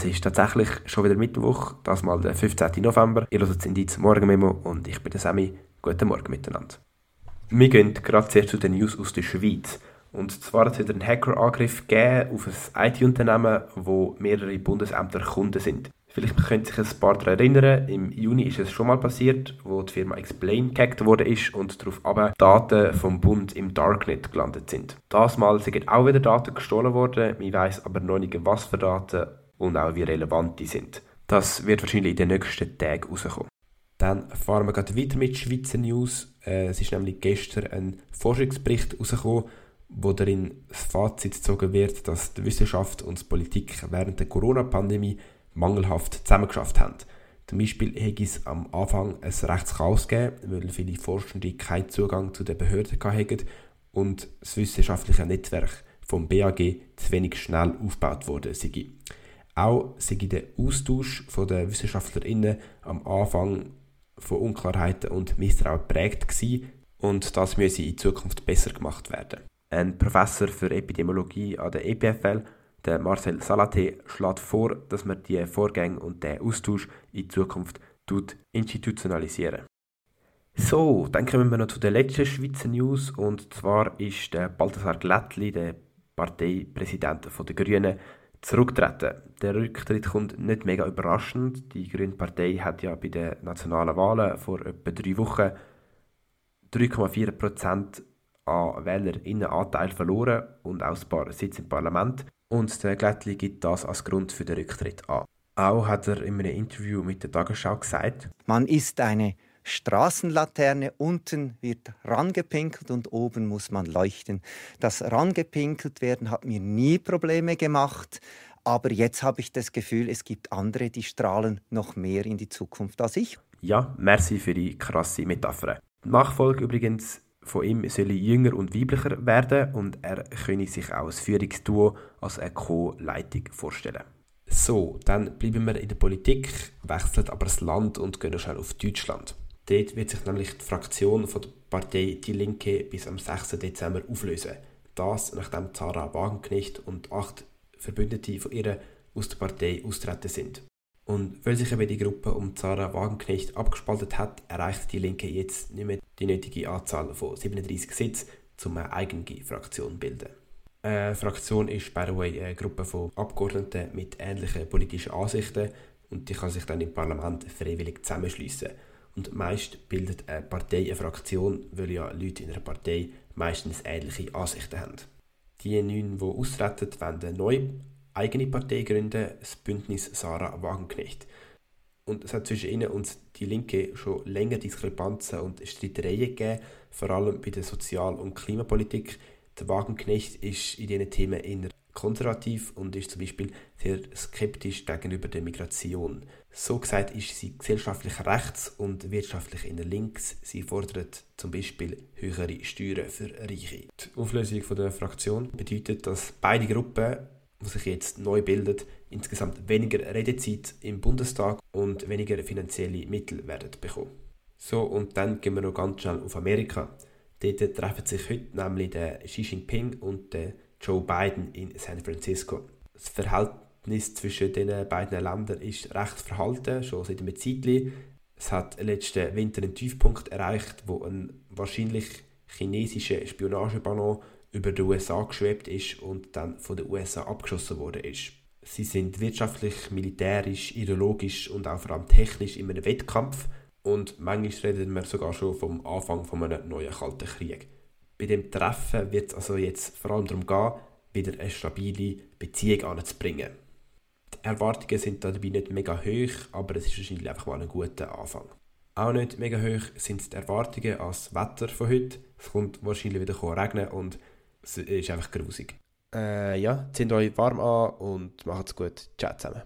Es ist tatsächlich schon wieder Mittwoch, das mal der 15. November. Ihr hört das Indiz Morgenmemo und ich bin der Sami. Guten Morgen miteinander. Wir gehen gerade zuerst zu den News aus der Schweiz. Und zwar hat es wieder einen Hackerangriff gegeben auf ein IT-Unternehmen, wo mehrere Bundesämter Kunden sind. Vielleicht können sich ein paar daran erinnern, im Juni ist es schon mal passiert, wo die Firma Explain gehackt worden ist und darauf aber Daten vom Bund im Darknet gelandet sind. Das Mal sind auch wieder Daten gestohlen worden, man weiß aber noch nicht, was für Daten und auch wie relevant die sind. Das wird wahrscheinlich in den nächsten Tagen rauskommen. Dann fahren wir gerade weiter mit Schweizer News. Äh, es ist nämlich gestern ein Forschungsbericht rausgekommen, wo darin das Fazit gezogen wird, dass die Wissenschaft und die Politik während der Corona-Pandemie mangelhaft zusammengeschafft haben. Zum Beispiel hätte es am Anfang ein Rechtschaos gegeben, weil viele Forschende keinen Zugang zu den Behörden hatten und das wissenschaftliche Netzwerk vom BAG zu wenig schnell aufgebaut wurde. Auch sei der Austausch der WissenschaftlerInnen am Anfang von Unklarheiten und Misstrauen geprägt gewesen und das müsse in Zukunft besser gemacht werden. Ein Professor für Epidemiologie an der EPFL der Marcel Salate schlägt vor, dass man die Vorgänge und den Austausch in Zukunft institutionalisieren. So, dann kommen wir noch zu der letzten Schweizer News und zwar ist der Balthasar Glättli, der Parteipräsident der Grünen, zurücktreten. Der Rücktritt kommt nicht mega überraschend. Die Grüne Partei hat ja bei den nationalen Wahlen vor etwa drei Wochen 3,4 Prozent an WählerInnenanteil verloren und auch ein paar Sitze im Parlament. Und der Glättli gibt das als Grund für den Rücktritt an. Auch hat er in einem Interview mit der Tagesschau gesagt, man ist eine Straßenlaterne, unten wird rangepinkelt und oben muss man leuchten. Das rangepinkelt werden hat mir nie Probleme gemacht, aber jetzt habe ich das Gefühl, es gibt andere, die strahlen noch mehr in die Zukunft als ich. Ja, merci für die krasse Metapher. Nachfolge übrigens von ihm soll jünger und weiblicher werden und er könne sich auch als Führungsduo als eine Co-Leitung vorstellen. So, dann bleiben wir in der Politik, wechseln aber das Land und gehen schnell auf Deutschland. Dort wird sich nämlich die Fraktion von der Partei Die Linke bis am 6. Dezember auflösen. Das, nachdem Zara Wagenknecht und acht Verbündete von ihr aus der Partei austreten sind. Und weil sich eben die Gruppe um Zara Wagenknecht abgespaltet hat, erreicht die Linke jetzt nicht mehr die nötige Anzahl von 37 Sitzen, um eine eigene Fraktion zu bilden. Eine Fraktion ist, by the way, eine Gruppe von Abgeordneten mit ähnlichen politischen Ansichten und die kann sich dann im Parlament freiwillig zusammenschließen. Und meist bildet eine Partei eine Fraktion, weil ja Leute in einer Partei meistens ähnliche Ansichten haben. Die neun, die austreten, wollen neu eigene Partei gründen, das Bündnis Sarah Wagenknecht. Und es hat zwischen ihnen und die Linke schon länger Diskrepanzen und Streitereien gegeben, vor allem bei der Sozial- und Klimapolitik. Der Wagenknecht ist in diesen Themen eher konservativ und ist zum Beispiel sehr skeptisch gegenüber der Migration. So gesagt ist sie gesellschaftlich rechts und wirtschaftlich in der links. Sie fordert zum Beispiel höhere Steuern für Reiche. Die Auflösung der Fraktion bedeutet, dass beide Gruppen die sich jetzt neu bildet, insgesamt weniger Redezeit im Bundestag und weniger finanzielle Mittel werden bekommen. So, und dann gehen wir noch ganz schnell auf Amerika. Dort treffen sich heute nämlich der Xi Jinping und der Joe Biden in San Francisco. Das Verhältnis zwischen den beiden Ländern ist recht verhalten, schon seit einem Zeitchen. Es hat letzten Winter einen Tiefpunkt erreicht, wo ein wahrscheinlich chinesischer Spionageballon über die USA geschwebt ist und dann von den USA abgeschossen worden ist. Sie sind wirtschaftlich, militärisch, ideologisch und auch vor allem technisch in einem Wettkampf und manchmal reden wir sogar schon vom Anfang von einem neuen Kalten Krieg. Bei dem Treffen wird es also jetzt vor allem darum gehen, wieder eine stabile Beziehung anzubringen. Die Erwartungen sind dabei nicht mega hoch, aber es ist wahrscheinlich einfach mal ein guter Anfang. Auch nicht mega hoch sind die Erwartungen als Wetter von heute. Es kommt wahrscheinlich wieder regnen und es ist einfach grusig. Äh, ja, zieht euch warm an und macht's gut. Ciao zusammen.